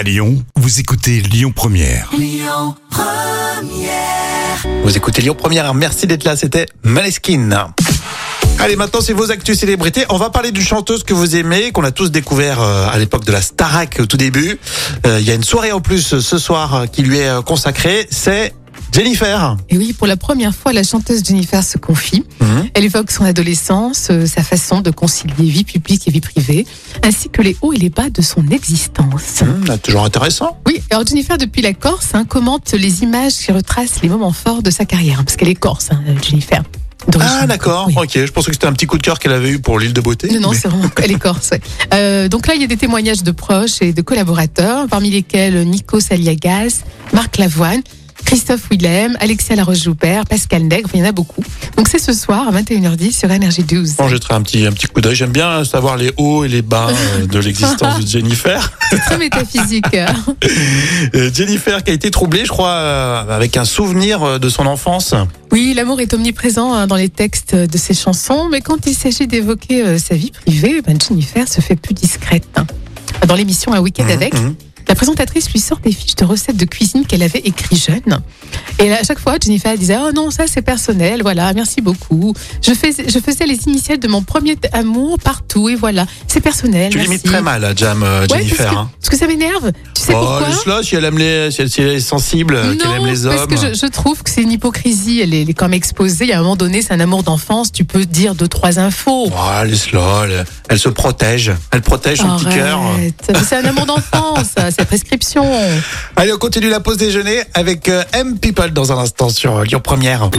À Lyon, vous écoutez Lyon Première. Vous écoutez Lyon Première, merci d'être là, c'était Maleskin. Allez, maintenant c'est vos actus célébrités. On va parler d'une chanteuse que vous aimez, qu'on a tous découvert euh, à l'époque de la Starac au tout début. Euh, Il y a une soirée en plus euh, ce soir qui lui est consacrée, c'est Jennifer. Et oui, pour la première fois, la chanteuse Jennifer se confie. Mhm. Elle évoque son adolescence, euh, sa façon de concilier vie publique et vie privée, ainsi que les hauts et les bas de son existence. Hum, toujours intéressant. Oui, alors Jennifer, depuis la Corse, hein, commente les images qui retracent les moments forts de sa carrière, parce qu'elle est corse, hein, Jennifer. Ah d'accord, Oui. ok. Je pensais que c'était un petit coup de cœur qu'elle avait eu pour l'île de beauté. Non, non, mais- c'est vraiment, elle est corse. ouais. Euh, donc là, il y a des témoignages de proches et de collaborateurs, parmi lesquels Nico Saliagas, Marc Lavoine, Christophe Willem, Alexia Laroche-Joubert, Pascal Nègre, il y en a beaucoup. Donc c'est ce soir à 21h10 sur NRJ12. Bon, je jetterai un petit, un petit coup d'œil. J'aime bien savoir les hauts et les bas euh, de l'existence de Jennifer. C'est très métaphysique. Euh, Jennifer qui a été troublée, je crois, euh, avec un souvenir de son enfance. Oui, l'amour est omniprésent hein, dans les textes de ses chansons, mais quand il s'agit d'évoquer sa vie privée, ben Jennifer se fait plus discrète. hein. Dans l'émission Un week-end Mhm, avec, mhm. La présentatrice lui sort des fiches de recettes de cuisine qu'elle avait écrites jeune. Et à chaque fois, Jennifer disait Oh non, ça c'est personnel, voilà, merci beaucoup. Je, fais, je faisais les initiales de mon premier amour partout, et voilà, c'est personnel. Tu merci. limites très mal à Jam euh, Ouais, Jennifer. parce, que, hein. parce que ça m'énerve. Tu sais Oh, pourquoi elle aime les, si elle, si elle est sensible, euh, qu'elle aime les hommes. parce que je, je trouve que c'est une hypocrisie. Elle est, elle est comme exposée. A un moment donné, c'est un amour d'enfance. Tu peux dire deux, trois infos. Oh, laisse-la, elle, elle se protège. Elle protège son petit cœur. C'est un amour d'enfance, Allez, on continue la pause déjeuner avec euh, M People dans un instant sur Lyon Première.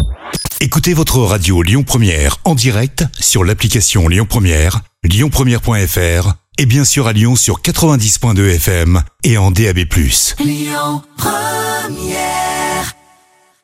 Écoutez votre radio Lyon Première en direct sur l'application Lyon Première, lyonpremière.fr et bien sûr à Lyon sur 90.2 FM et en DAB+.